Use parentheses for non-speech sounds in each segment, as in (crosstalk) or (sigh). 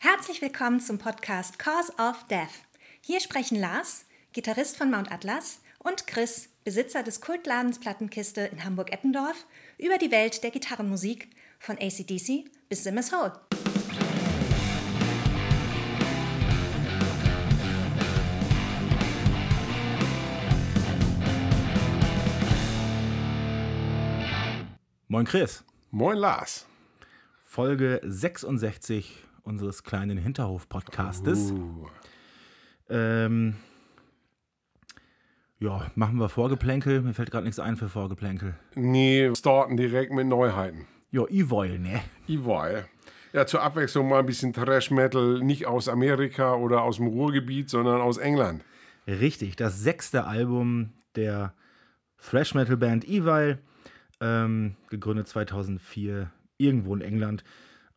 Herzlich willkommen zum Podcast Cause of Death. Hier sprechen Lars, Gitarrist von Mount Atlas, und Chris, Besitzer des Kultladens Plattenkiste in Hamburg-Eppendorf, über die Welt der Gitarrenmusik von ACDC bis Simmers Hole. Moin Chris. Moin Lars. Folge 66 unseres kleinen Hinterhof-Podcastes. Uh, Ähm, ja, machen wir Vorgeplänkel. Mir fällt gerade nichts ein für Vorgeplänkel. nee, starten direkt mit Neuheiten. Ja, Evoil, ne? Evil. Ja, zur Abwechslung mal ein bisschen Thrash Metal, nicht aus Amerika oder aus dem Ruhrgebiet, sondern aus England. Richtig, das sechste Album der Thrash Metal Band Evil, ähm, gegründet 2004 irgendwo in England.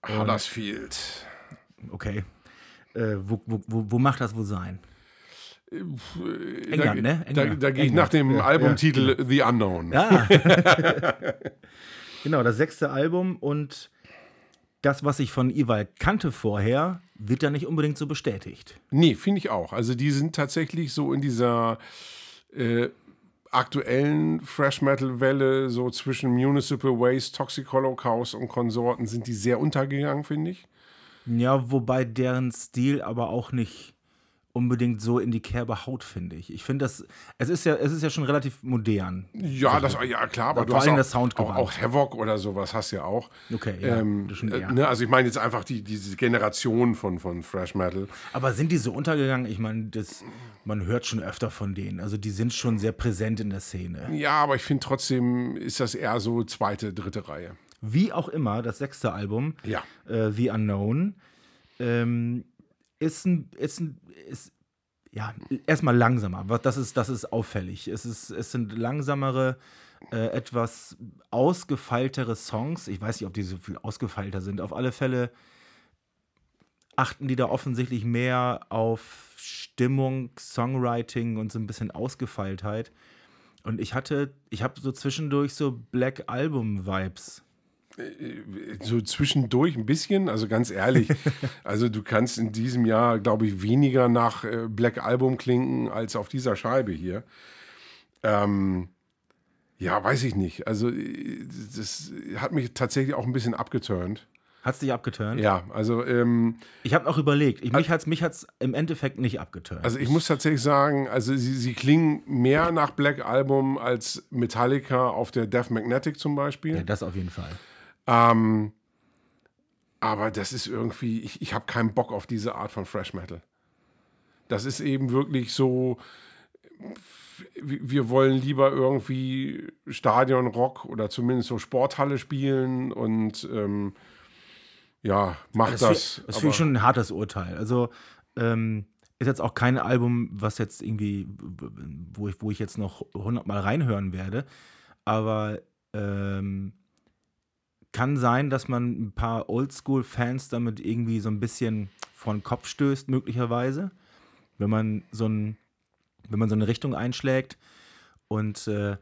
Huddersfield. Okay. Äh, wo, wo, wo, macht das wohl sein? England, da, ne? Da, England. da gehe ich nach dem Ja, Albumtitel The Unknown. Ja. (laughs) genau, das sechste Album und das, was ich von Evil kannte vorher, wird da nicht unbedingt so bestätigt. Nee, finde ich auch. Also die sind tatsächlich so in dieser äh, aktuellen Fresh Metal Welle, so zwischen Municipal Waste, Toxic Holocaust und Konsorten, sind die sehr untergegangen, finde ich. Ja, wobei deren Stil aber auch nicht unbedingt so in die Kerbe haut, finde ich. Ich finde das, es ist ja, es ist ja schon relativ modern. Ja, das, ja klar, aber du hast auch, das Soundgewand. auch, auch Havoc oder sowas hast du ja auch. Okay, ja, ähm, äh, ne, also ich meine jetzt einfach die, diese Generation von, von Fresh Metal. Aber sind die so untergegangen? Ich meine, das, man hört schon öfter von denen. Also die sind schon sehr präsent in der Szene. Ja, aber ich finde trotzdem ist das eher so zweite, dritte Reihe. Wie auch immer, das sechste Album, Ja. äh, The Unknown, ähm, ist ein, ist ein, ist, ja, erstmal langsamer. Das ist, das ist auffällig. Es, ist, es sind langsamere, äh, etwas ausgefeiltere Songs. Ich weiß nicht, ob die so viel ausgefeilter sind. Auf alle Fälle achten die da offensichtlich mehr auf Stimmung, Songwriting und so ein bisschen Ausgefeiltheit. Und ich hatte, ich habe so zwischendurch so Black Album-Vibes. So zwischendurch ein bisschen, also ganz ehrlich, (laughs) also du kannst in diesem Jahr, glaube ich, weniger nach äh, Black Album klingen als auf dieser Scheibe hier. Ähm, ja, weiß ich nicht. Also äh, das hat mich tatsächlich auch ein bisschen abgeturnt. Hat's dich abgeturnt? Ja, also ähm, Ich habe auch überlegt. Ich, mich hat's mich hat's im Endeffekt nicht abgeturnt. Also ich muss tatsächlich sagen, also sie, sie klingen mehr nach Black Album als Metallica auf der Death Magnetic zum Beispiel. ja, das auf jeden Fall. Ähm, aber das ist irgendwie, ich, ich habe keinen Bock auf diese Art von Fresh Metal. Das ist eben wirklich so, wir wollen lieber irgendwie Stadionrock oder zumindest so Sporthalle spielen und ähm, ja, mach das. Das, das aber- finde ich schon ein hartes Urteil. Also ähm, ist jetzt auch kein Album, was jetzt irgendwie, wo ich, wo ich jetzt noch hundertmal reinhören werde. Aber ähm, kann sein, dass man ein paar Oldschool-Fans damit irgendwie so ein bisschen vor den Kopf stößt, möglicherweise, wenn man so ein, wenn man so eine Richtung einschlägt. Und äh,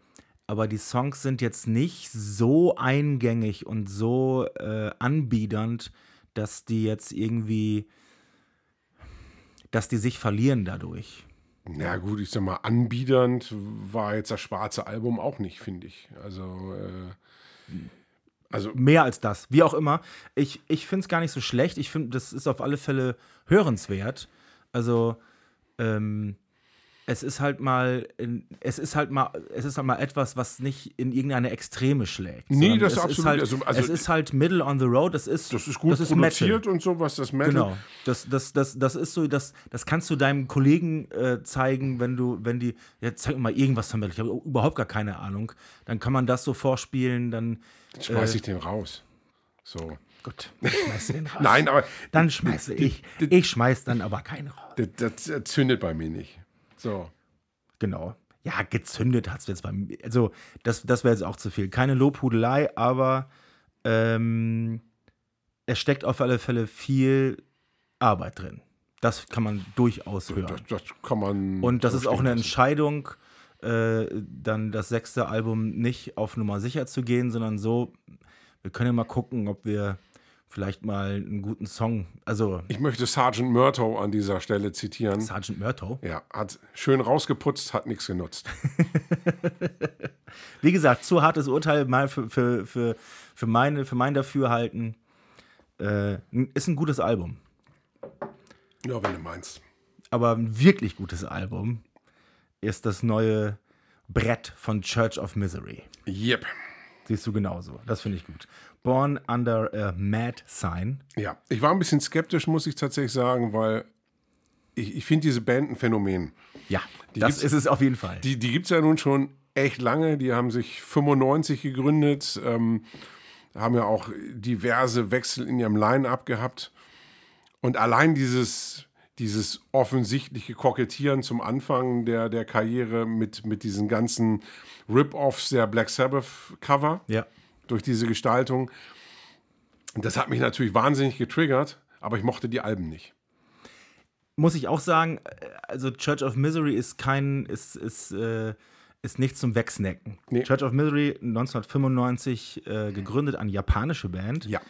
aber die Songs sind jetzt nicht so eingängig und so äh, anbiedernd, dass die jetzt irgendwie, dass die sich verlieren dadurch. Ja gut, ich sag mal, anbiedernd war jetzt das schwarze Album auch nicht, finde ich. Also, äh, also Mehr als das, wie auch immer. Ich, ich finde es gar nicht so schlecht. Ich finde, das ist auf alle Fälle hörenswert. Also, ähm, es ist halt mal, es ist halt mal, es ist halt mal etwas, was nicht in irgendeine Extreme schlägt. Nee, das es absolut. Ist halt, Also- also- es ist halt Middle on the Road. Es ist, das ist gut das ist produziert Metal. und sowas, das Metal. Genau. Das, das, das, das ist so, das, das kannst du deinem Kollegen äh, zeigen, wenn du, wenn die, ja, zeig mir mal irgendwas von Metal. Ich habe überhaupt gar keine Ahnung. Dann kann man das so vorspielen, dann. Dann schmeiß ich den raus. So. Gut, du den (laughs) raus. Nein, aber Dann schmeiße ich. Ich schmeiß dann aber keinen raus. das, das zündet bei mir nicht. So. Genau. Ja, gezündet hat es jetzt bei mir. Also, das, das wäre jetzt auch zu viel. Keine Lobhudelei, aber ähm, es steckt auf alle Fälle viel Arbeit drin. Das kann man durchaus hören. Das, das kann man. Und das ist auch eine. Entscheidung, äh, dann das sechste Album nicht auf Nummer sicher zu gehen, sondern so, wir können ja mal gucken, ob wir vielleicht mal einen guten Song. Also Ich möchte Sergeant Murtaugh an dieser Stelle zitieren. Sergeant Murtaugh. Ja, hat schön rausgeputzt, hat nichts genutzt. (laughs) Wie gesagt, zu hartes Urteil mal für, für, für, für, meine, für mein Dafürhalten. Äh, ist ein gutes Album. Ja, wenn du meinst. Aber ein wirklich gutes Album ist das neue Brett von Church of Misery. Yep. Siehst du genauso. Das finde ich gut. Born Under a Mad Sign. Ja, ich war ein bisschen skeptisch, muss ich tatsächlich sagen, weil ich, ich finde diese Band ein Phänomen. Ja, Die das ist es auf jeden Fall. Die, die gibt es ja nun schon echt lange. Die haben sich 95 gegründet, ähm, haben ja auch diverse Wechsel in ihrem Line-Up gehabt. Und allein dieses, dieses offensichtliche Kokettieren zum Anfang der, der Karriere mit, mit diesen ganzen Rip-Offs der Black Sabbath-Cover ja. durch diese Gestaltung, das hat mich natürlich wahnsinnig getriggert, aber ich mochte die Alben nicht. Muss ich auch sagen, äh, also Church of Misery ist kein, ist, ist, äh, ist nicht zum Wegsnacken. Nee. Church of Misery 1995 äh, gegründet, eine japanische Band. Ja.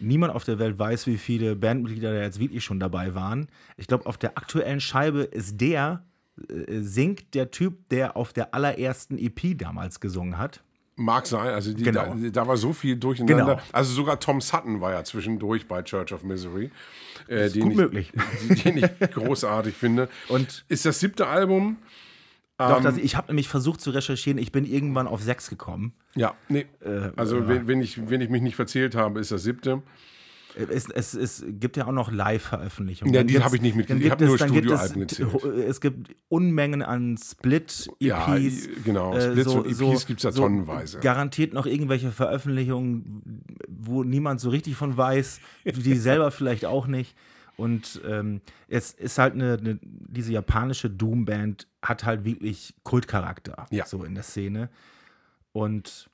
Niemand auf der Welt weiß, wie viele Bandmitglieder da jetzt wirklich schon dabei waren. Ich glaube, auf der aktuellen Scheibe ist der, äh, singt der Typ, der auf der allerersten EP damals gesungen hat. Mag sein, also die, Genau. da, da war so viel durcheinander. Genau. Also sogar Tom Sutton war ja zwischendurch bei Church of Misery. Äh, den gut ich, möglich. (laughs) Den ich großartig finde. Und- ist das siebte Album? Doch, Ähm. das, ich habe nämlich versucht zu recherchieren, ich bin irgendwann auf sechs gekommen. Ja, nee. also wenn, wenn, ich, wenn ich mich nicht verzählt habe, ist das siebte. Es, es, es gibt ja auch noch Live-Veröffentlichungen. Ja, die habe ich nicht mitgekriegt. Ich habe nur gibt es- gibt Studioalben es, gezählt. Es gibt Unmengen an Split-EPs. Ja, genau. Splits und EPs gibt's ja tonnenweise. Garantiert noch irgendwelche Veröffentlichungen, wo niemand so richtig von weiß, die selber vielleicht auch nicht. Und ähm, es ist halt eine, eine diese japanische Doom-Band hat halt wirklich Kultcharakter Ja. so in der Szene. Und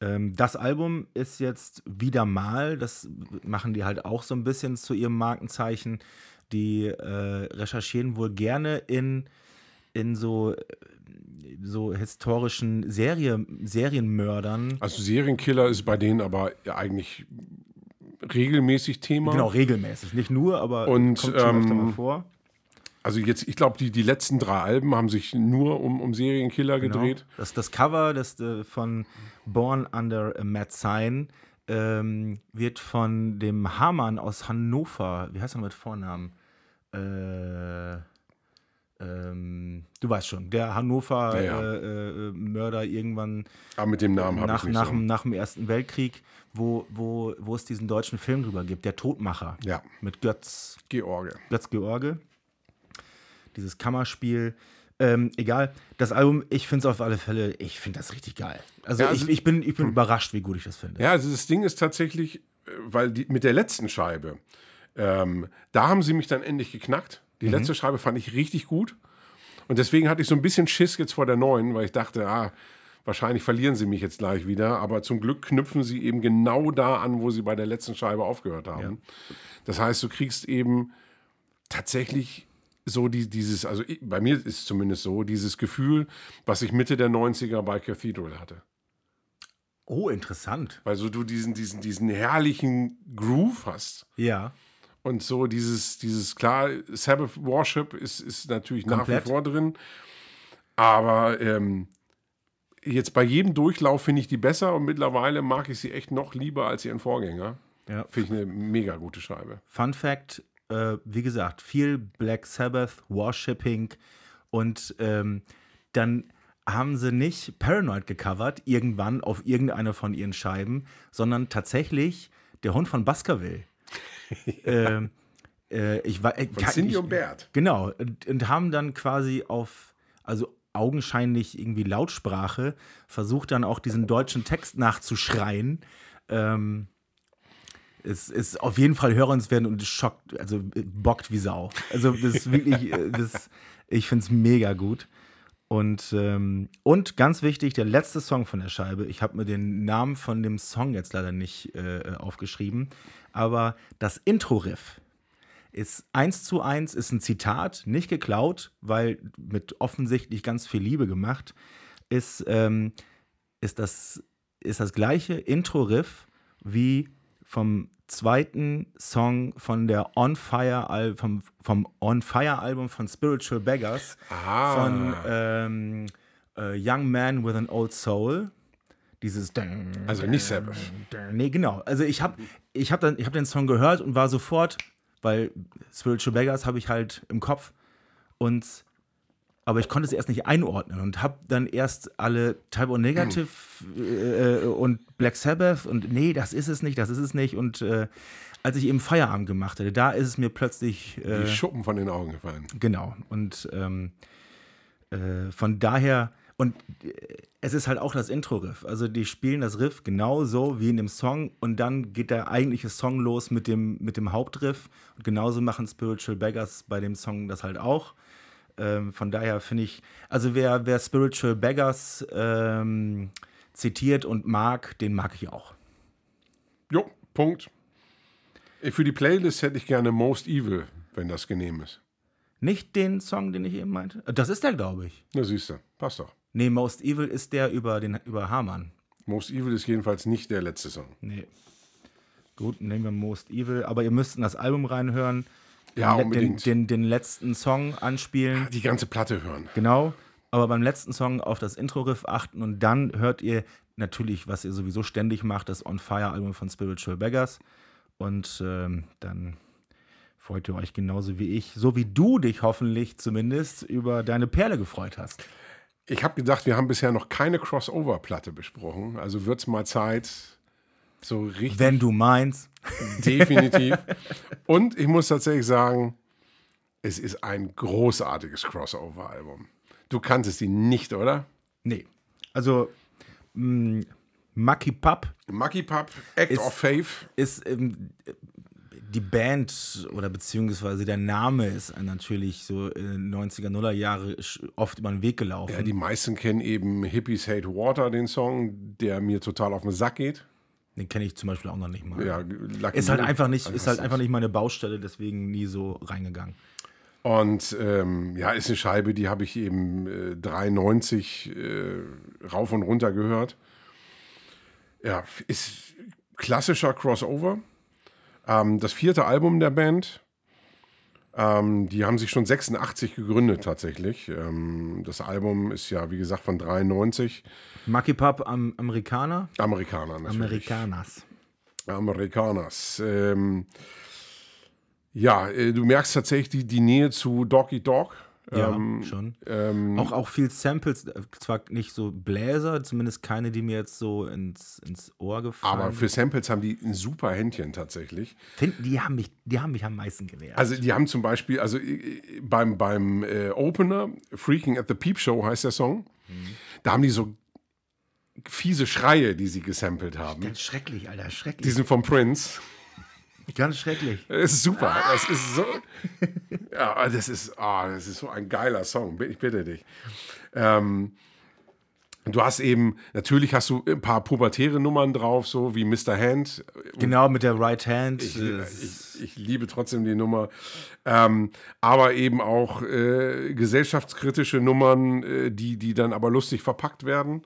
ähm, das Album ist jetzt wieder mal, das machen die halt auch so ein bisschen zu ihrem Markenzeichen. Die äh, recherchieren wohl gerne in, in so, äh, so historischen Serie, Serienmördern. Also Serienkiller ist bei denen aber ja eigentlich regelmäßig Thema. Genau, regelmäßig. Nicht nur, aber Und, kommt schon öfter ähm, mal vor. Also jetzt, ich glaube, die, die letzten drei Alben haben sich nur um, um Serienkiller Genau. gedreht. Das, das Cover das, äh, von Born Under a Mad Sign ähm, wird von dem Hamann aus Hannover, wie heißt er mit Vornamen? Äh, ähm, du weißt schon, der Hannover Ja, ja. Äh, äh, irgendwann Aber mit dem Namen habe ich nach, nicht nach, so. dem- nach dem Ersten Weltkrieg, wo, wo, wo es diesen deutschen Film drüber gibt, Der Todmacher. Ja. Mit Götz, George. Götz George. Dieses Kammerspiel. Ähm, egal, das Album, ich finde es auf alle Fälle, ich finde das richtig geil. Also, Ja, also- ich, ich bin, ich bin überrascht, wie gut ich das finde. Ja, also das Ding ist tatsächlich, äh, weil die, mit der letzten Scheibe, ähm, da haben sie mich dann endlich geknackt. Die Mhm. letzte Scheibe fand ich richtig gut. Und deswegen hatte ich so ein bisschen Schiss jetzt vor der neuen, weil ich dachte, ah, wahrscheinlich verlieren sie mich jetzt gleich wieder. Aber zum Glück knüpfen sie eben genau da an, wo sie bei der letzten Scheibe aufgehört haben. Das heißt, du kriegst eben tatsächlich so die, dieses, also bei mir ist es zumindest so, dieses Gefühl, was ich Mitte der 90er bei Cathedral hatte. Oh, interessant. Weil so du diesen, diesen, diesen herrlichen Groove hast. Ja. Und so dieses, dieses klar, Sabbath Worship ist, ist natürlich nach Komplett. wie vor drin. Aber ähm, jetzt bei jedem Durchlauf finde ich die besser und mittlerweile mag ich sie echt noch lieber als ihren Vorgänger. ja. Finde ich eine mega gute Scheibe. Fun Fact: äh, wie gesagt, viel Black Sabbath, Worshipping und ähm, dann haben sie nicht Paranoid gecovert, irgendwann auf irgendeine von ihren Scheiben, sondern tatsächlich der Hund von Baskerville. (laughs) ähm, äh, ich war, äh, Von kann- Cindy ich, und Bert. Genau, und, und haben dann quasi auf, also augenscheinlich irgendwie Lautsprache, versucht dann auch diesen deutschen Text nachzuschreien. Ähm, es ist auf jeden Fall hörenswert und es schockt, also bockt wie Sau. Also das ist wirklich, (laughs) äh, das, ich finde es mega gut. Und, ähm, und ganz wichtig, der letzte Song von der Scheibe, ich habe mir den Namen von dem Song jetzt leider nicht äh, aufgeschrieben, aber das Intro-Riff ist eins zu eins, ist ein Zitat, nicht geklaut, weil mit offensichtlich ganz viel Liebe gemacht, ist, ähm, ist, das, ist das gleiche Intro-Riff wie vom zweiten Song von der On Fire Al vom, vom On Fire Album von Spiritual Beggars Ah. von ähm, äh, Young Man with an Old Soul. Dieses Also nicht Sabbath. Nee, genau. Also ich habe ich hab dann ich den Song gehört und war sofort, weil Spiritual Beggars habe ich halt im Kopf und aber ich konnte es erst nicht einordnen und habe dann erst alle Type O Negative äh, und Black Sabbath und nee, das ist es nicht, das ist es nicht und äh, als ich eben Feierabend gemacht hatte, da ist es mir plötzlich äh, Die Schuppen von den Augen gefallen. Genau. Und ähm, äh, von daher, und äh, es ist halt auch das Intro-Riff. Also die spielen das Riff genauso wie in dem Song und dann geht der eigentliche Song los mit dem, mit dem Hauptriff. Und genauso machen Spiritual Beggars bei dem Song das halt auch. Ähm, von daher finde ich, also wer, wer Spiritual Beggars ähm, zitiert und mag, den mag ich auch. Jo, Punkt. Für die Playlist hätte ich gerne Most Evil, wenn das genehm ist. Nicht den Song, den ich eben meinte. Das ist der, glaube ich. Na siehst du, passt doch. Nee, Most Evil ist der über, den, über Hamann. Most Evil ist jedenfalls nicht der letzte Song. Nee. Gut, nehmen wir Most Evil, aber ihr müsst in das Album reinhören. Ja, den, unbedingt. Den, den, den letzten Song anspielen. Die ganze Platte hören. Genau. Aber beim letzten Song auf das Intro-Riff achten und dann hört ihr natürlich, was ihr sowieso ständig macht, das On Fire-Album von Spiritual Beggars. Und ähm, dann freut ihr euch genauso wie ich, so wie du dich hoffentlich zumindest über deine Perle gefreut hast. Ich habe gedacht, wir haben bisher noch keine Crossover-Platte besprochen. Also wird es mal Zeit, so richtig Wenn du meinst. definitiv. (laughs) Und ich muss tatsächlich sagen, es ist ein großartiges Crossover-Album. Du kanntest ihn nicht, oder? Nee. Also, mh, Mucky Pup Mucky Pup, Act Ist- of Faith. ist ähm, die Band oder beziehungsweise der Name ist natürlich so in den 90er, Nuller Jahre oft über den Weg gelaufen. Ja, die meisten kennen eben Hippies Hate Water, den Song, der mir total auf den Sack geht. Den kenne ich zum Beispiel auch noch nicht mal. Ja, Lucky Ist halt einfach nicht, ist halt einfach nicht meine Baustelle, deswegen nie so reingegangen. Und ähm, ja, ist eine Scheibe, die habe ich eben äh, 93 äh, rauf und runter gehört. Ja, ist klassischer Crossover. Ähm, das vierte Album der Band. Ähm, die haben sich schon 86 gegründet tatsächlich. Ähm, das Album ist ja, wie gesagt, von 93. Mucky Pup am Amerikaner? Amerikaner natürlich. Amerikaners. Amerikaners. Ähm, ja, äh, du merkst tatsächlich die, die Nähe zu Doggy Dog. Ja, Ähm, schon. ähm, Auch, auch viel Samples, äh, zwar nicht so Bläser, zumindest keine, die mir jetzt so ins, ins Ohr gefallen aber für Samples haben die ein super Händchen tatsächlich. Finden, die haben mich, die haben mich am meisten gelehrt. Also die haben zum Beispiel, also äh, beim, beim äh, Opener, Freaking at the Peep Show heißt der Song, da haben die so fiese Schreie, die sie gesampelt haben. Ganz schrecklich, Alter, schrecklich. Die sind vom Prince. Ganz schrecklich. Das ist super. Das ist so. Ja, das ist, ah, das ist so ein geiler Song. Ich bitte dich. Ähm, du hast eben, natürlich hast du ein paar pubertäre Nummern drauf, so wie Mr. Hand. Genau, mit der Right Hand. Ich, ich, ich liebe trotzdem die Nummer. Ähm, aber eben auch äh, gesellschaftskritische Nummern, äh, die, die dann aber lustig verpackt werden.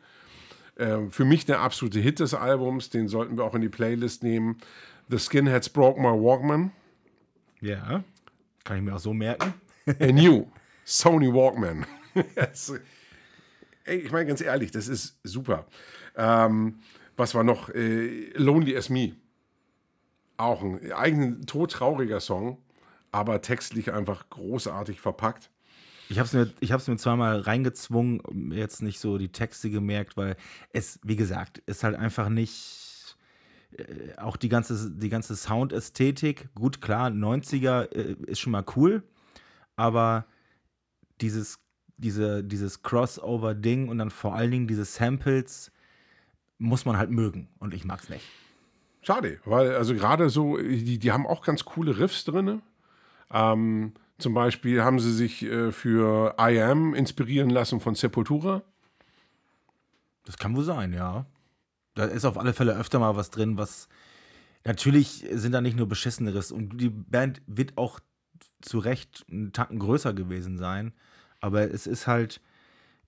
Ähm, für mich der absolute Hit des Albums, den sollten wir auch in die Playlist nehmen. The Skinheads Broke My Walkman. ja, kann ich mir auch so merken. (laughs) A new Sony Walkman. (laughs) Ey, ich meine ganz ehrlich, das ist super. Ähm, was war noch? Äh, Lonely as Me. Auch ein eigenen todtrauriger Song, aber textlich einfach großartig verpackt. Ich habe es mir, ich hab's mir zweimal reingezwungen, jetzt nicht so die Texte gemerkt, weil es, wie gesagt, ist halt einfach nicht. Äh, Auch die ganze, die ganze Soundästhetik, gut, klar, 90er äh, ist schon mal cool, aber dieses, diese, dieses Crossover-Ding und dann vor allen Dingen diese Samples muss man halt mögen und ich mag's nicht. Schade, weil also gerade so, die, die haben auch ganz coole Riffs drin. Ähm, zum Beispiel haben sie sich äh, für I Am inspirieren lassen von Sepultura. Das kann wohl sein, ja. Da ist auf alle Fälle öfter mal was drin, was. Natürlich sind da nicht nur beschisseneres und die Band wird auch zu Recht einen Tacken größer gewesen sein, aber es ist halt.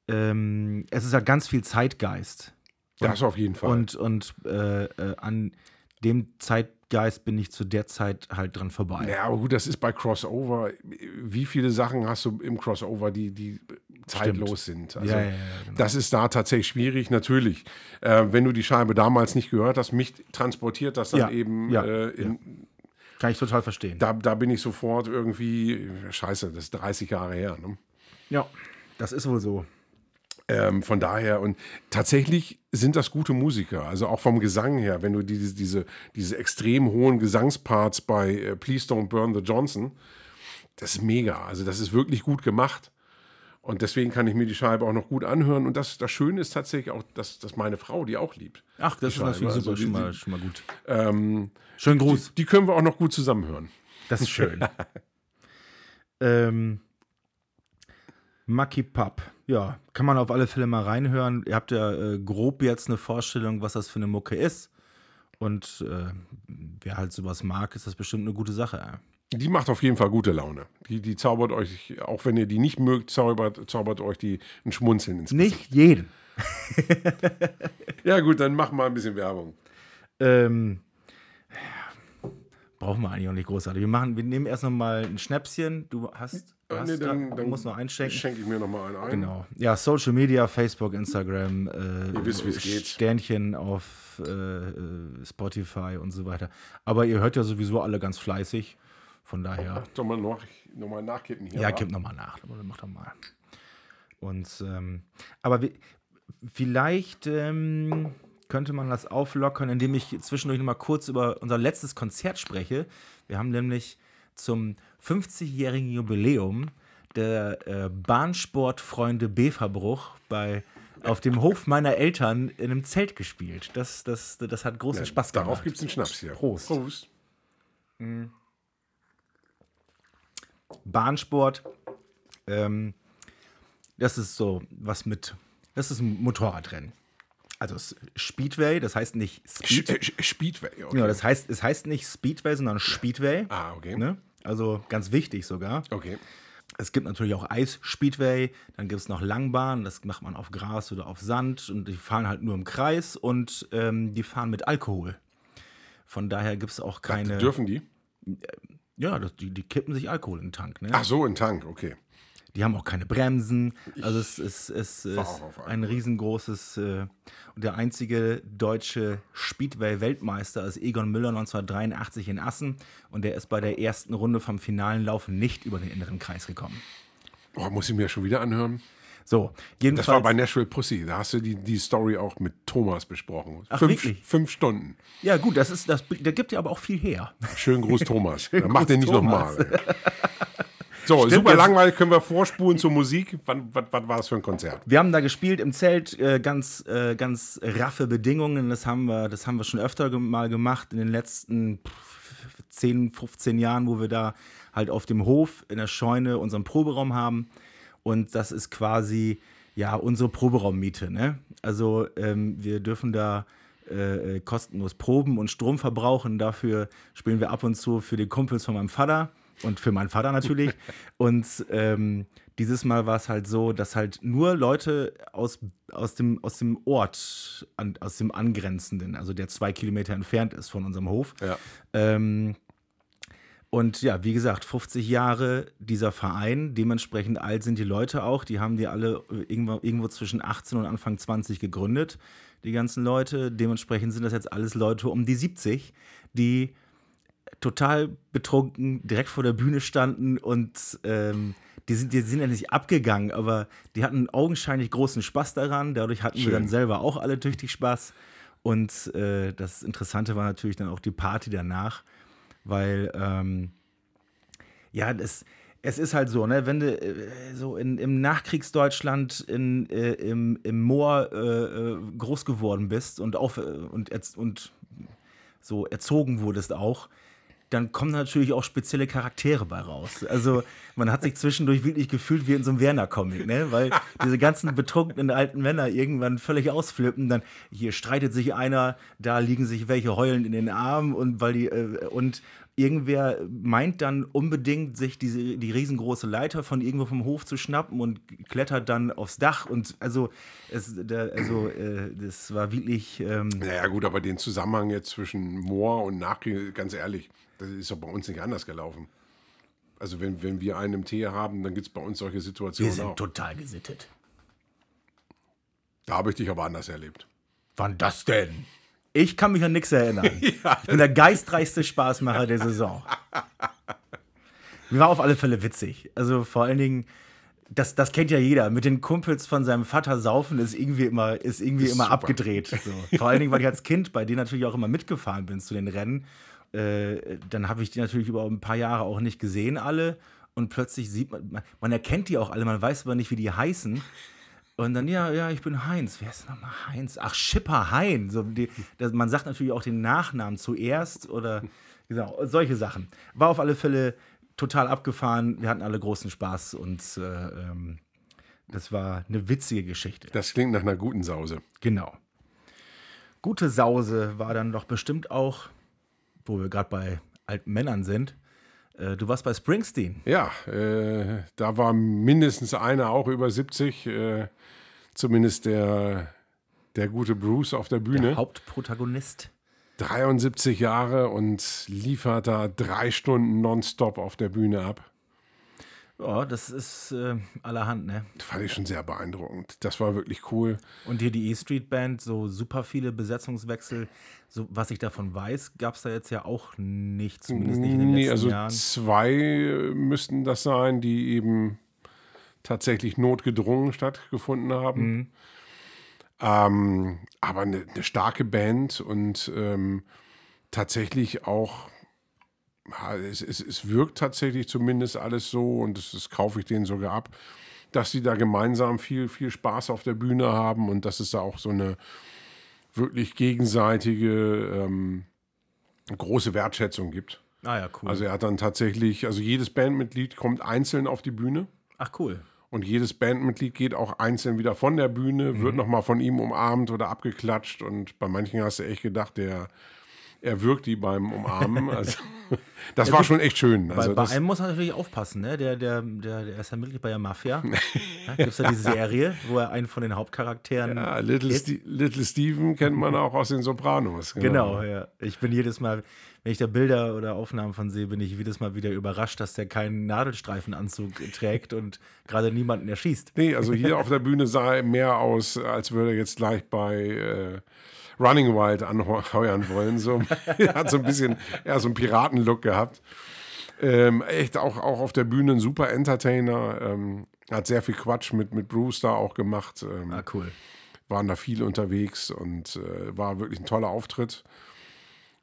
Ähm, es ist halt ganz viel Zeitgeist Das auf jeden Fall. und, und äh, äh, an dem Zeitgeist bin ich zu der Zeit halt dran vorbei. Ja, aber gut, das ist bei Crossover. Wie viele Sachen hast du im Crossover, die, die zeitlos sind? Also, Ja, ja, genau. Das ist da tatsächlich schwierig, natürlich. Äh, wenn du die Scheibe damals nicht gehört hast, mich transportiert das dann eben äh, in, Kann ich total verstehen. da, da bin ich sofort irgendwie, scheiße, das ist 30 Jahre her. Ne? ja, das ist wohl so. Ähm, von daher, und tatsächlich sind das gute Musiker, also auch vom Gesang her, wenn du diese, diese, diese extrem hohen Gesangsparts bei äh, Please Don't Burn the Johnson, das ist mega, also das ist wirklich gut gemacht. Und deswegen kann ich mir die Scheibe auch noch gut anhören. Und das, das Schöne ist tatsächlich auch, dass, dass meine Frau die auch liebt. Ach, das Die ist natürlich Scheibe, super, also die- schon, mal, die- schon mal gut. Ähm, Schönen die, Gruß. die können wir auch noch gut zusammen hören. Das ist schön. (laughs) ähm, Mucky Pup. Ja, kann man auf alle Fälle mal reinhören. Ihr habt ja äh, grob jetzt eine Vorstellung, was das für eine Mucke ist. Und äh, wer halt sowas mag, ist das bestimmt eine gute Sache. Die macht auf jeden Fall gute Laune. Die, die zaubert euch, auch wenn ihr die nicht mögt, zaubert, zaubert euch die ein Schmunzeln ins Gesicht. Nicht jeden. (laughs) Ja, gut, dann mach mal ein bisschen Werbung. Ähm, brauchen wir eigentlich auch nicht großartig. Wir, machen, wir nehmen erst noch mal ein Schnäpschen. Du hast, du, Äh, hast nee, dann- grad, dann du musst noch einschenken. Schenke ich mir noch mal einen ein. Genau. Ja, Social Media, Facebook, Instagram, äh, wisst, wie's geht. Sternchen auf äh, äh, Spotify und so weiter. Aber ihr hört ja sowieso alle ganz fleißig. Von daher, Soll man noch, noch mal nachkippen hier? ja, gib nochmal nach. Mach doch mal. Und, ähm, aber wie, vielleicht ähm, könnte man das auflockern, indem ich zwischendurch noch mal kurz über unser letztes Konzert spreche. Wir haben nämlich zum 50-jährigen Jubiläum der äh, Bahnsportfreunde Beverbruch bei auf dem Hof meiner Eltern in einem Zelt gespielt. Das, das, das hat großen Spaß gemacht. Darauf gibt es einen Schnaps hier. Prost. Prost. Bahnsport, ähm, das ist so was mit, das ist ein Motorradrennen. Also Speedway, das heißt nicht Speed. Sch- äh, Speedway, okay. Genau, das heißt, es heißt nicht Speedway, sondern Speedway. Ah, okay. Ne? Also ganz wichtig sogar. Okay. Es gibt natürlich auch Eis-Speedway, dann gibt es noch Langbahn, das macht man auf Gras oder auf Sand und die fahren halt nur im Kreis und ähm, die fahren mit Alkohol. Von daher gibt es auch keine. Dürfen die? Ja, das, die, die kippen sich Alkohol in den Tank. Ne? Ach so, ein Tank, okay. Die haben auch keine Bremsen. Also es ist, es ist ein riesengroßes äh, und der einzige deutsche Speedway-Weltmeister ist Egon Müller 1983 in Assen und der ist bei der ersten Runde vom finalen Laufen nicht über den inneren Kreis gekommen. Oh, muss ich mir schon wieder anhören? So, Das jedenfalls. war bei Nashville Pussy. Da hast du die, die Story auch mit Thomas besprochen. Ach, fünf, wirklich? fünf Stunden. ja gut, das ist das, der gibt ja aber auch viel her. Schönen Gruß, Thomas. (laughs) Mach Gruß, den nicht nochmal. So, Stimmt, super langweilig. Können wir vorspulen zur Musik? Wann, was, was war das für ein Konzert? Wir haben da gespielt im Zelt, äh, ganz, äh, ganz raffe Bedingungen. Das haben, wir, das haben wir schon öfter mal gemacht in den letzten pff, 10, 15 Jahren, wo wir da halt auf dem Hof in der Scheune unseren Proberaum haben. Und das ist quasi ja unsere Proberaummiete. Ne? Also ähm, wir dürfen da äh, äh, kostenlos proben und Strom verbrauchen. Dafür spielen wir ab und zu für die Kumpels von meinem Vater und für meinen Vater natürlich. (laughs) und ähm, dieses Mal war es halt so, dass halt nur Leute aus, aus, dem, aus dem Ort, an, aus dem angrenzenden, also der zwei Kilometer entfernt ist von unserem Hof, Ja. ähm, und ja, wie gesagt, 50 Jahre dieser Verein, dementsprechend alt sind die Leute auch. Die haben die alle äh, irgendwo, irgendwo zwischen 18 und Anfang 20 gegründet, die ganzen Leute. Dementsprechend sind das jetzt alles Leute um die 70, die total betrunken direkt vor der Bühne standen und ähm, die, sind, die sind ja nicht abgegangen, aber die hatten augenscheinlich großen Spaß daran. Dadurch hatten wir Schön. dann selber auch alle tüchtig Spaß. Und äh, das Interessante war natürlich dann auch die Party danach, weil ähm, ja, das, es ist halt so, ne, wenn du äh, so in, im Nachkriegsdeutschland in, äh, im, im Moor äh, äh, groß geworden bist und, auf, äh, und, und so erzogen wurdest auch, dann kommen natürlich auch spezielle Charaktere bei raus. Also man hat sich zwischendurch wirklich gefühlt wie in so einem Werner-Comic, ne? weil diese ganzen betrunkenen alten Männer irgendwann völlig ausflippen. Dann hier streitet sich einer, da liegen sich welche heulend in den Armen und weil die äh, und irgendwer meint dann unbedingt, sich diese, die riesengroße Leiter von irgendwo vom Hof zu schnappen und klettert dann aufs Dach. Und also, es, da, also äh, das war wirklich. Ähm, Naja, gut, aber den Zusammenhang jetzt zwischen Moor und Nachkrieg, ganz ehrlich, das ist doch bei uns nicht anders gelaufen. Also, wenn, wenn wir einen im Tee haben, dann gibt es bei uns solche wir Situationen sind auch. total gesittet. Da habe ich dich aber anders erlebt. Wann das denn? Ich kann mich an nichts erinnern. (laughs) Ich bin der geistreichste Spaßmacher der Saison. War auf alle Fälle witzig. Also vor allen Dingen, das, das kennt ja jeder. Mit den Kumpels von seinem Vater saufen ist irgendwie immer, ist irgendwie Ist immer super. abgedreht. So. Vor allen Dingen, weil ich als Kind bei denen natürlich auch immer mitgefahren bin zu den Rennen. Äh, dann habe ich die natürlich über ein paar Jahre auch nicht gesehen, alle. Und plötzlich sieht man, man, man erkennt die auch alle, man weiß aber nicht, wie die heißen. Und dann, ja, ja, ich bin Heinz. Wer ist nochmal Heinz? Ach, Schipper Hein. So, die, das, man sagt natürlich auch den Nachnamen zuerst oder (laughs) genau, solche Sachen. War auf alle Fälle total abgefahren. Wir hatten alle großen Spaß und äh, ähm, das war eine witzige Geschichte. Das klingt nach einer guten Sause. Genau. Gute Sause war dann doch bestimmt auch, wo wir gerade bei alten Männern sind. Äh, du warst bei Springsteen. Ja, äh, da war mindestens einer auch über 70, äh, zumindest der, der gute Bruce auf der Bühne. Der Hauptprotagonist. 73 Jahre und liefert da drei Stunden nonstop auf der Bühne ab. Ja, das ist äh, allerhand, ne? Das fand ich schon sehr beeindruckend. Das war wirklich cool. Und hier die E-Street Band, so super viele Besetzungswechsel. So, was ich davon weiß, gab es da jetzt ja auch nicht, zumindest nicht in den Nee, letzten also Jahren. zwei müssten das sein, die eben tatsächlich notgedrungen stattgefunden haben. Mhm. Ähm, aber eine, eine starke Band und ähm, tatsächlich auch, es, es, es wirkt tatsächlich zumindest alles so und das, das kaufe ich denen sogar ab, dass sie da gemeinsam viel, viel Spaß auf der Bühne haben und dass es da auch so eine wirklich gegenseitige ähm, große Wertschätzung gibt. Ah ja, cool. Also er hat dann tatsächlich, also jedes Bandmitglied kommt einzeln auf die Bühne Ach cool. und jedes Bandmitglied geht auch einzeln wieder von der Bühne, wird nochmal von ihm umarmt oder abgeklatscht und bei manchen hast du echt gedacht, der er wirkt die beim Umarmen. (laughs) Also, das war schon echt schön. Bei, Also bei das, einem muss man natürlich aufpassen, ne? Der, der, der, der ist ja Mitglied bei der Mafia. (laughs) Da gibt es ja die Serie, wo er einen von den Hauptcharakteren. ja, Little. Ste Little Steven kennt man auch aus den Sopranos. Genau, ja. Ich bin jedes Mal, wenn ich da Bilder oder Aufnahmen von sehe, bin ich jedes Mal wieder überrascht, dass der keinen Nadelstreifenanzug trägt und gerade niemanden erschießt. Nee, also hier (laughs) auf der Bühne sah er mehr aus, als würde er jetzt gleich bei äh, Running Wild anheuern wollen. So. er (laughs) hat so ein bisschen eher so einen Piratenlook gehabt. Ähm, echt auch, auch auf der Bühne ein super Entertainer. Ähm, hat sehr viel Quatsch mit, mit Bruce da auch gemacht. Ähm, Ah, cool. waren da viel unterwegs und äh, war wirklich ein toller Auftritt.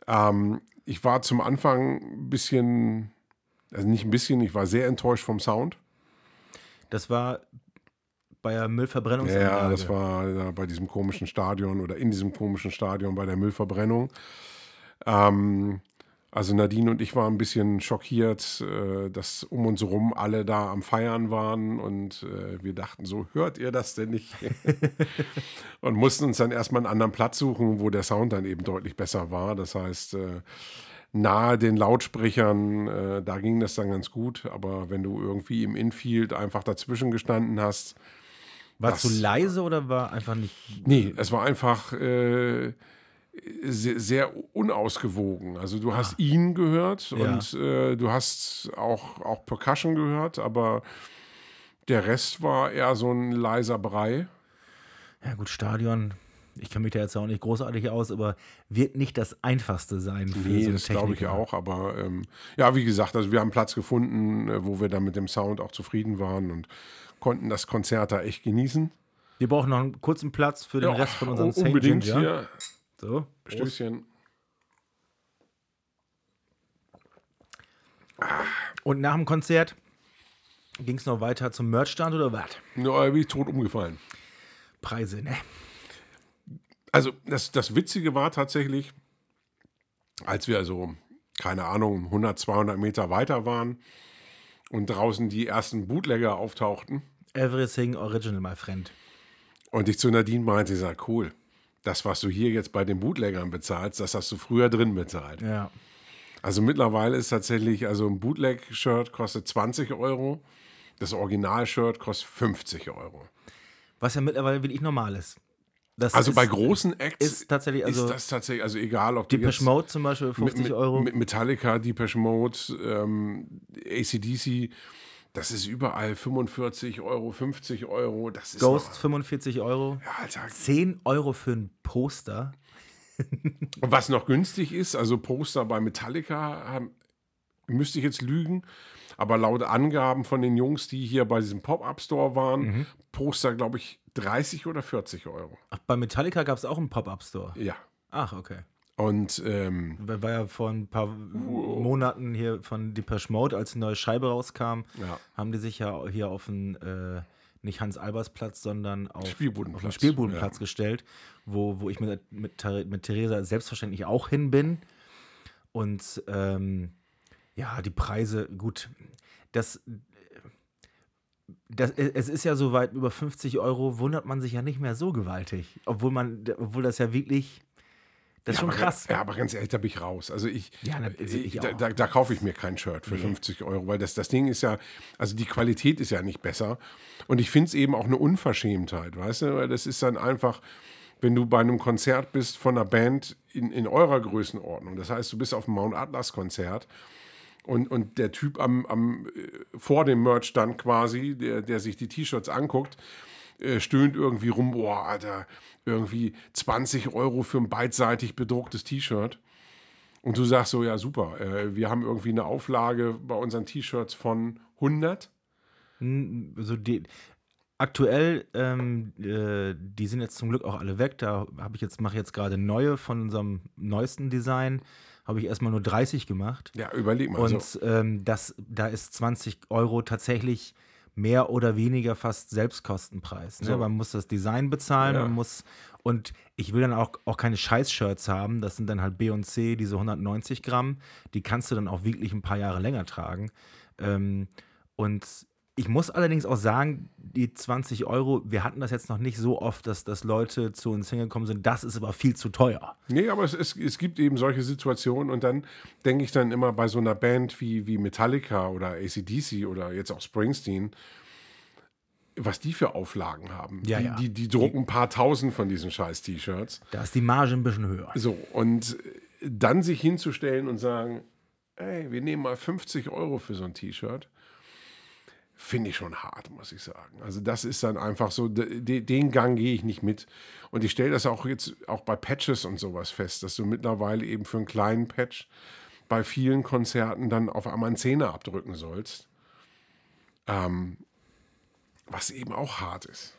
Ähm, ich war zum Anfang ein bisschen, also nicht ein bisschen, ich war sehr enttäuscht vom Sound. Das war bei der Müllverbrennungsanlage. Ja, das war da bei diesem komischen Stadion oder in diesem komischen Stadion bei der Müllverbrennung. Ähm, also Nadine und ich waren ein bisschen schockiert, äh, dass um uns herum alle da am Feiern waren und äh, wir dachten so, hört ihr das denn nicht? (laughs) und mussten uns dann erstmal einen anderen Platz suchen, wo der Sound dann eben deutlich besser war. Das heißt, äh, nahe den Lautsprechern, äh, da ging das dann ganz gut, aber wenn du irgendwie im Infield einfach dazwischen gestanden hast, war das- zu leise oder war einfach nicht. Nee, es war einfach äh, sehr, sehr unausgewogen. Also du hast ihn gehört Ja. und äh, du hast auch, auch Percussion gehört, aber der Rest war eher so ein leiser Brei. Ja, gut, Stadion. Ich kenne mich da jetzt auch nicht großartig aus, aber wird nicht das einfachste sein für Nee, so das glaube ich auch. Aber ähm, ja, wie gesagt, also wir haben Platz gefunden, äh, wo wir dann mit dem Sound auch zufrieden waren und konnten das Konzert da echt genießen. Wir brauchen noch einen kurzen Platz für den Ja, Rest von unserem un- St. unbedingt Ginger. hier. So. Stößchen. Und nach dem Konzert ging es noch weiter zum Merchstand oder was? Ja, bin ich tot umgefallen. Preise, ne? Also das, das Witzige war tatsächlich, als wir also, keine Ahnung, 100, 200 Meter weiter waren und draußen die ersten Bootlegger auftauchten Everything original, my friend. und ich zu Nadine meinte, ich sag, cool, das, was du hier jetzt bei den Bootleggern bezahlst, das hast du früher drin bezahlt. Ja. Also mittlerweile ist tatsächlich, also ein Bootleg-Shirt kostet 20 Euro, das Original-Shirt kostet 50 Euro. Was ja mittlerweile wirklich normal ist. Das Also ist, bei großen Acts ist tatsächlich, also ist das tatsächlich, also egal ob du Depeche Mode zum Beispiel 50 mit, Euro. mit Metallica, Depeche Mode, ähm, ACDC, das ist überall 45 Euro, 50 Euro. Das ist Ghost noch, 45 Euro. ja, Alter. 10 Euro für ein Poster. Und was noch günstig ist, also Poster bei Metallica, müsste ich jetzt lügen, aber laut Angaben von den Jungs, die hier bei diesem Pop-Up-Store waren, Mhm. Poster, glaube ich, 30 oder 40 Euro. Ach, bei Metallica gab es auch einen Pop-Up-Store. Ja. Ach, okay. Und ähm, War ja vor ein paar Monaten hier von Depeche Mode, als die neue Scheibe rauskam, Ja. haben die sich ja hier auf den, äh, nicht Hans-Albers-Platz, sondern auf, Spielbudenplatz, auf den Spielbudenplatz ja. gestellt, wo, wo ich mit, mit, mit Theresa selbstverständlich auch hin bin. Und ähm, ja, die Preise, gut, das, das, es ist ja so weit über 50 Euro, wundert man sich ja nicht mehr so gewaltig. Obwohl man, obwohl das ja wirklich, das ist schon aber, krass. Ja, aber ganz ehrlich, da bin ich raus. Also ich, Ja, also ich da, da, da kaufe ich mir kein Shirt für 50 Euro, weil das, das Ding ist ja, also die Qualität ist ja nicht besser. Und ich finde es eben auch eine Unverschämtheit, weißt du? Weil das ist dann einfach, wenn du bei einem Konzert bist von einer Band in, in eurer Größenordnung. Das heißt, du bist auf dem Mount Atlas Konzert und, und der Typ am, am, äh, vor dem Merch-Stand quasi, der, der sich die T-Shirts anguckt, äh, stöhnt irgendwie rum, boah, Alter, irgendwie 20 Euro für ein beidseitig bedrucktes T-Shirt. Und du sagst so, ja super, äh, wir haben irgendwie eine Auflage bei unseren T-Shirts von 100. so die, aktuell, ähm, äh, die sind jetzt zum Glück auch alle weg. Da habe ich jetzt, mache jetzt gerade neue von unserem neuesten Design. Habe ich erstmal nur 30 gemacht. Ja, überleg mal. Und so. ähm, das, da ist 20 Euro tatsächlich mehr oder weniger fast Selbstkostenpreis. Ne? So. Man muss das Design bezahlen, Ja. man muss und ich will dann auch, auch keine Scheiß-Shirts haben. Das sind dann halt B und C, diese 190 Gramm. Die kannst du dann auch wirklich ein paar Jahre länger tragen. Ähm, und ich muss allerdings auch sagen, die 20 Euro, wir hatten das jetzt noch nicht so oft, dass, dass Leute zu uns hingekommen sind, das ist aber viel zu teuer. Nee, aber es, es, es gibt eben solche Situationen und dann denke ich dann immer bei so einer Band wie, wie Metallica oder ACDC oder jetzt auch Springsteen, was die für Auflagen haben. Ja, die, ja. Die, die drucken ein paar tausend von diesen scheiß T-Shirts. Da ist die Marge ein bisschen höher. So, und dann sich hinzustellen und sagen, ey, wir nehmen mal 50 Euro für so ein T-Shirt, finde ich schon hart, muss ich sagen. Also das ist dann einfach so, de, den Gang gehe ich nicht mit. Und ich stelle das auch jetzt auch bei Patches und sowas fest, dass du mittlerweile eben für einen kleinen Patch bei vielen Konzerten dann auf einmal einen Zehner abdrücken sollst. Ähm, was eben auch hart ist.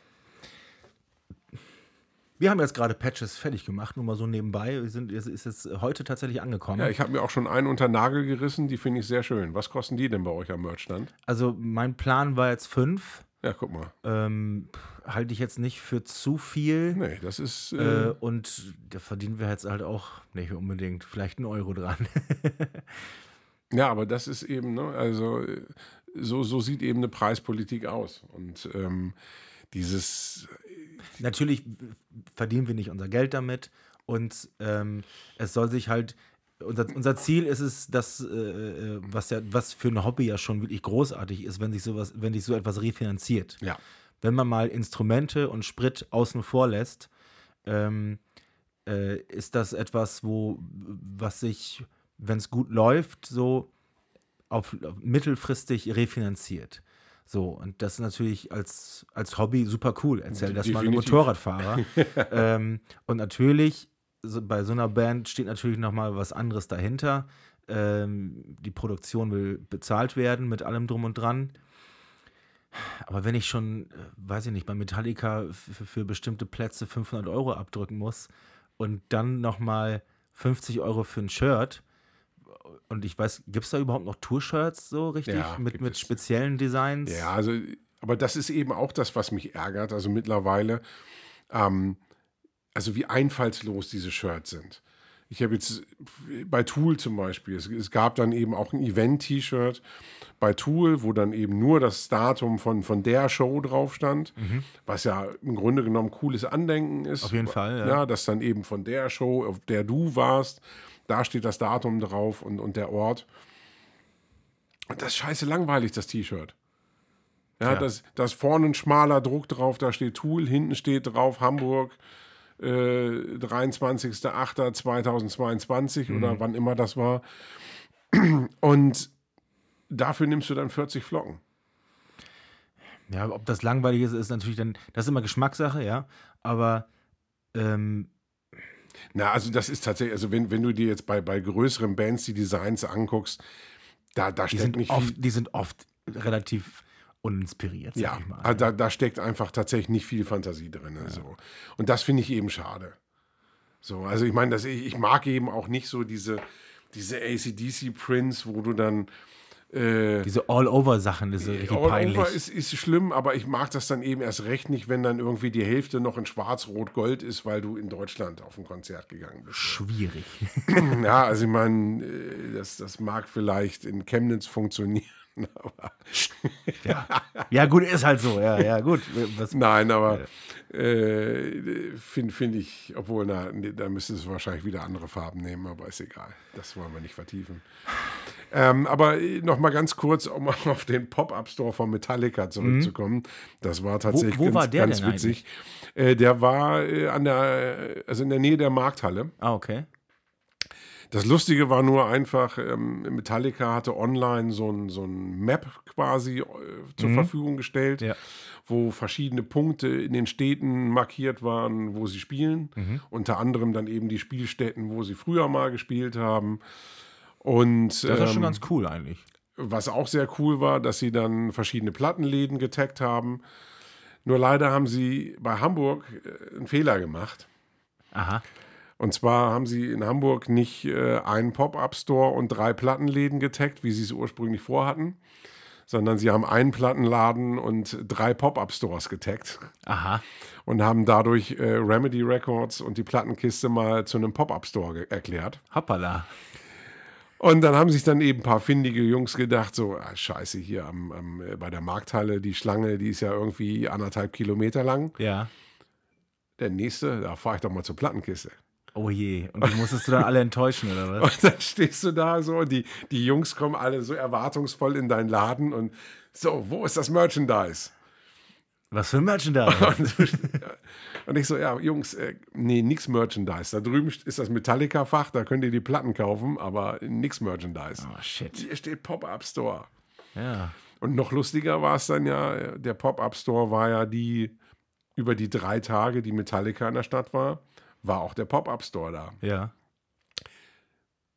Wir haben jetzt gerade Patches fertig gemacht, nur mal so nebenbei. Wir sind, es ist jetzt heute tatsächlich angekommen. Ja, ich habe mir auch schon einen unter Nagel gerissen, die finde ich sehr schön. Was kosten die denn bei euch am Merchstand? also mein Plan war jetzt fünf. Ja, guck mal. Ähm, halte ich jetzt nicht für zu viel. Nee, das ist. Äh, Äh, und da verdienen wir jetzt halt auch nicht unbedingt. Vielleicht einen Euro dran. (laughs) ja, aber das ist eben, ne, also äh, so, so sieht eben eine Preispolitik aus. Und ähm, dieses. Natürlich verdienen wir nicht unser Geld damit. Und ähm, es soll sich halt. Unser, unser Ziel ist es, dass, äh, äh, was ja, was für ein Hobby ja schon wirklich großartig ist, wenn sich sowas, wenn sich so etwas refinanziert. Ja. wenn man mal Instrumente und Sprit außen vor lässt, ähm, äh, ist das etwas, wo, was sich, wenn es gut läuft, so auf, auf mittelfristig refinanziert. So, und das ist natürlich als, als Hobby super cool. Erzähl das mal einem. Motorradfahrer. (laughs) ähm, und natürlich, so, bei so einer Band steht natürlich nochmal was anderes dahinter. Ähm, die Produktion will bezahlt werden mit allem drum und dran. Aber wenn ich schon, äh, weiß ich nicht, bei Metallica für bestimmte Plätze 500 Euro abdrücken muss und dann nochmal 50 Euro für ein Shirt, und ich weiß, gibt es da überhaupt noch Tour-Shirts so richtig? Ja, mit mit speziellen Designs? Ja, also, aber das ist eben auch das, was mich ärgert. Also mittlerweile, ähm, also wie einfallslos diese Shirts sind. Ich habe jetzt bei Tool zum Beispiel, es, es gab dann eben auch ein Event-T-Shirt bei Tool, wo dann eben nur das Datum von, von der Show drauf stand, was ja im Grunde genommen cooles Andenken ist. Auf jeden Fall, ja. Ja, dass dann eben von der Show, auf der du warst, da steht das Datum drauf und, und der Ort. Und das ist scheiße langweilig, das T-Shirt. Ja, Ja. das, das vorne ein schmaler Druck drauf, da steht Tool, hinten steht drauf Hamburg, äh, 23.08.2022 Mhm. oder wann immer das war. Und dafür nimmst du dann 40 Flocken. Ja, ob das langweilig ist, ist natürlich dann, das ist immer Geschmackssache, ja. Aber ähm, Na, also das ist tatsächlich, also wenn, wenn du dir jetzt bei, bei größeren Bands die Designs anguckst, da, da die steckt sind nicht oft, viel. die sind oft relativ uninspiriert, Ja, also da, da steckt einfach tatsächlich nicht viel Fantasie drin. So. Und das finde ich eben schade. So, also ich meine, ich, ich mag eben auch nicht so diese, diese ACDC-Prints, wo du dann äh, Diese All-Over-Sachen, ist richtig All peinlich. over ist, ist schlimm, aber ich mag das dann eben erst recht nicht, wenn dann irgendwie die Hälfte noch in Schwarz-Rot-Gold ist, weil du in Deutschland auf ein Konzert gegangen bist. Schwierig. (clears throat) Ja, also ich meine, äh, das, das mag vielleicht in Chemnitz funktionieren, (laughs) aber ja. ja, gut, ist halt so. Ja, ja, gut. Was, nein, aber äh, finde find ich, obwohl, na, da müsste es wahrscheinlich wieder andere Farben nehmen, aber ist egal. Das wollen wir nicht vertiefen. Ähm, aber noch mal ganz kurz, um (laughs) auf den Pop-Up-Store von Metallica zurückzukommen. Das war tatsächlich wo ganz, war der ganz witzig. Äh, der war äh, an der, also in der Nähe der Markthalle. ah, okay. Das Lustige war nur einfach, ähm, Metallica hatte online so ein, so ein Map quasi äh, zur Verfügung gestellt, Ja. wo verschiedene Punkte in den Städten markiert waren, wo sie spielen. Unter anderem dann eben die Spielstätten, wo sie früher mal gespielt haben. Und Das ist schon ähm, ganz cool eigentlich. was auch sehr cool war, dass sie dann verschiedene Plattenläden getaggt haben. Nur leider haben sie bei Hamburg äh, einen Fehler gemacht. Aha. Und zwar haben sie in Hamburg nicht äh, einen Pop-Up-Store und drei Plattenläden getaggt, wie sie es ursprünglich vorhatten, sondern sie haben einen Plattenladen und drei Pop-Up-Stores getaggt Aha. und haben dadurch äh, Remedy Records und die Plattenkiste mal zu einem Pop-Up-Store erklärt. Hoppala. Und dann haben sich dann eben ein paar findige Jungs gedacht, so, ah, scheiße, hier am, am, äh, bei der Markthalle, die Schlange, die ist ja irgendwie anderthalb Kilometer lang. Ja. Der nächste, da fahre ich doch mal zur Plattenkiste. Oh je. Und die musstest du dann alle enttäuschen, oder was? (laughs) Und dann stehst du da so, und die, die Jungs kommen alle so erwartungsvoll in deinen Laden und so, wo ist das Merchandise? Was für ein Merchandise? Und (laughs) ich so, ja, Jungs, äh, nee, nix Merchandise. Da drüben ist das Metallica-Fach, da könnt ihr die Platten kaufen, aber nix Merchandise. Oh, shit. Hier steht Pop-Up-Store. Ja. Und noch lustiger war es dann ja, der Pop-Up-Store war ja die, über die drei Tage, die Metallica in der Stadt war, war auch der Pop-Up-Store da. Ja.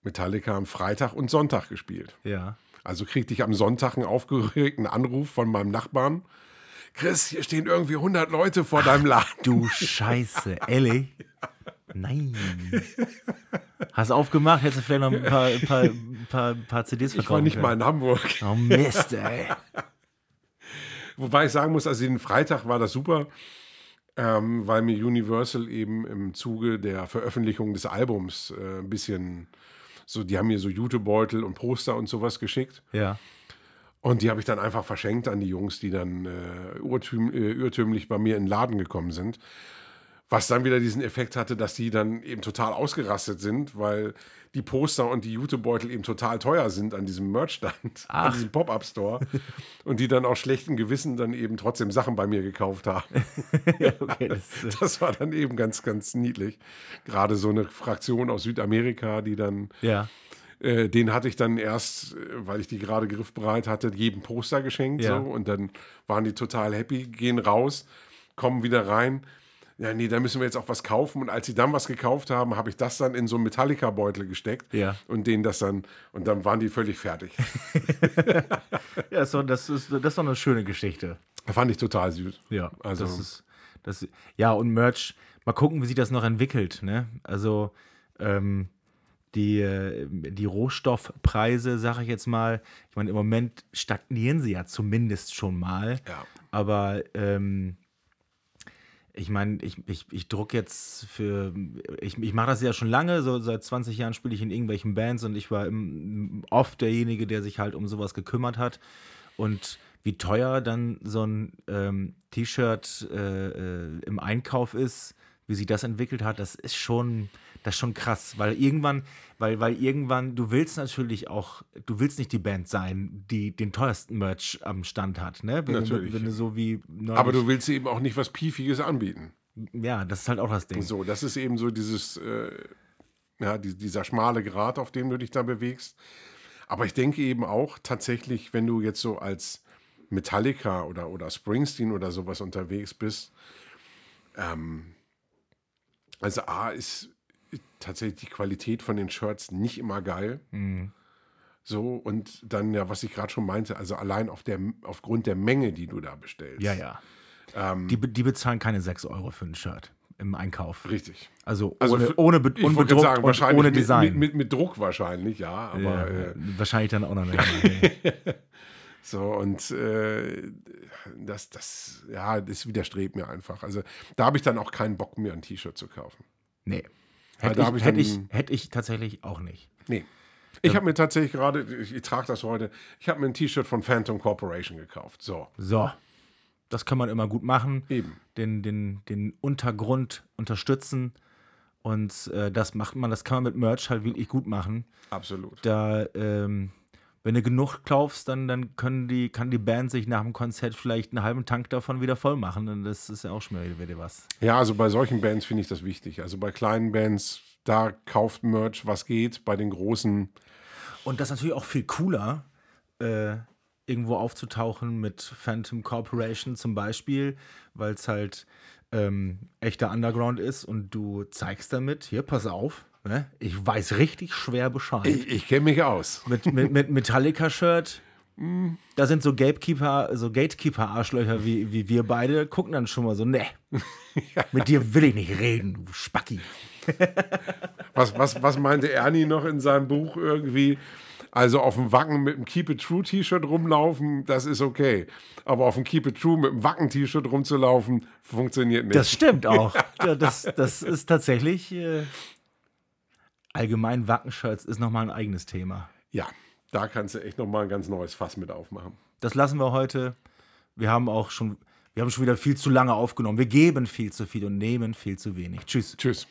Metallica am Freitag und Sonntag gespielt. Ja. Also kriegte ich am Sonntag einen aufgeregten Anruf von meinem Nachbarn. Chris, hier stehen irgendwie 100 Leute vor deinem Laden. Du Scheiße, ehrlich? Nein. Hast aufgemacht, hättest du vielleicht noch ein paar, ein paar, ein paar, ein paar CDs verkaufen Ich war nicht können. mal in Hamburg. Oh Mist, ey. Wobei ich sagen muss, also den Freitag war das super, ähm, weil mir Universal eben im Zuge der Veröffentlichung des Albums äh, ein bisschen so, die haben mir so Jutebeutel und Poster und sowas geschickt. Ja. Und die habe ich dann einfach verschenkt an die Jungs, die dann äh, urtüm, äh, irrtümlich bei mir in den Laden gekommen sind. Was dann wieder diesen Effekt hatte, dass die dann eben total ausgerastet sind, weil die Poster und die Jutebeutel eben total teuer sind an diesem Merchstand, (laughs) an diesem Pop-Up-Store. und die dann aus schlechtem Gewissen dann eben trotzdem Sachen bei mir gekauft haben. (laughs) Okay, das, (laughs) Das war dann eben ganz, ganz niedlich. Gerade so eine Fraktion aus Südamerika, die dann ja. Äh, den hatte ich dann erst, äh, weil ich die gerade griffbereit hatte, jedem Poster geschenkt. Ja. So, und dann waren die total happy, gehen raus, kommen wieder rein. Ja, nee, da müssen wir jetzt auch was kaufen. Und als sie dann was gekauft haben, habe ich das dann in so einen Metallica-Beutel gesteckt Ja. und denen das dann, und dann waren die völlig fertig. (laughs) Ja, so, das, ist, das ist doch eine schöne Geschichte. Fand ich total süß. Ja, Also- das ist, das, ja, und Merch, mal gucken, wie sich das noch entwickelt, ne? Also, ähm, die, äh, die Rohstoffpreise, sage ich jetzt mal, ich meine, im Moment stagnieren sie ja zumindest schon mal. Ja. Aber ähm, ich meine, ich, ich, ich druck jetzt für, ich, ich mache das ja schon lange, so seit 20 Jahren spiele ich in irgendwelchen Bands und ich war im, oft derjenige, der sich halt um sowas gekümmert hat. Und wie teuer dann so ein ähm, T-Shirt äh, äh, im Einkauf ist, wie sich das entwickelt hat, das ist schon, das ist schon krass, weil irgendwann, weil, weil irgendwann, du willst natürlich auch, du willst nicht die Band sein, die den teuersten Merch am Stand hat, ne? Wenn, Natürlich. Wenn, wenn du so wie neulich- Aber du willst eben auch nicht was Piefiges anbieten. ja, das ist halt auch das Ding. So, das ist eben so dieses, äh, ja, die, dieser schmale Grat, auf dem du dich da bewegst. Aber ich denke eben auch tatsächlich, wenn du jetzt so als Metallica oder, oder Springsteen oder sowas unterwegs bist, ähm, also A ist tatsächlich die Qualität von den Shirts nicht immer geil. So, und dann ja, was ich gerade schon meinte, also allein auf der, aufgrund der Menge, die du da bestellst. Ja, ja. Ähm. die, die bezahlen keine 6 Euro für ein Shirt im Einkauf. Richtig. Also, Also ohne, für- ohne, be- unbedruckt sagen, wahrscheinlich ohne Design. Mit, mit, mit Druck wahrscheinlich, ja. Aber ja, äh, wahrscheinlich dann auch noch nicht. (laughs) So und äh, das, das, ja, das widerstrebt mir einfach. Also da habe ich dann auch keinen Bock mehr, ein T-Shirt zu kaufen. nee. Hätte ich, ich hätte, ich, hätte ich tatsächlich auch nicht. Nee. Ich habe mir tatsächlich gerade, ich, ich trage das heute, ich habe mir ein T-Shirt von Phantom Corporation gekauft. So, So, das kann man immer gut machen. eben. Den, den, den Untergrund unterstützen. Und äh, das macht man, das kann man mit Merch halt wirklich gut machen. Absolut. Da, ähm, wenn du genug kaufst, dann, dann können die, kann die Band sich nach dem Konzert vielleicht einen halben Tank davon wieder voll machen. Und das ist ja auch schon wieder was. Ja, also bei solchen Bands finde ich das wichtig. Also bei kleinen Bands, da kauft Merch, was geht. Bei den großen, Und das ist natürlich auch viel cooler, äh, irgendwo aufzutauchen mit Phantom Corporation zum Beispiel, weil es halt ähm, echter Underground ist und du zeigst damit, hier, pass auf, ne? ich weiß richtig schwer Bescheid. ich, ich kenne mich aus. mit, mit, mit Metallica-Shirt. Da sind so Gatekeeper, so Gatekeeper-Arschlöcher wie, wie wir beide, gucken dann schon mal so, ne, (laughs) mit dir will ich nicht reden, du Spacki. Was, was, was meinte Ernie noch in seinem Buch irgendwie? Also auf dem Wacken mit einem Keep It True T-Shirt rumlaufen, das ist okay. Aber auf dem Keep It True mit einem Wacken-T-Shirt rumzulaufen, funktioniert nicht. Das stimmt auch. (laughs) Ja, das, das ist tatsächlich, äh, allgemein Wackenshirts ist nochmal ein eigenes Thema. ja, da kannst du echt nochmal ein ganz neues Fass mit aufmachen. Das lassen wir heute. Wir haben auch schon, wir haben schon wieder viel zu lange aufgenommen. Wir geben viel zu viel und nehmen viel zu wenig. Tschüss. Tschüss.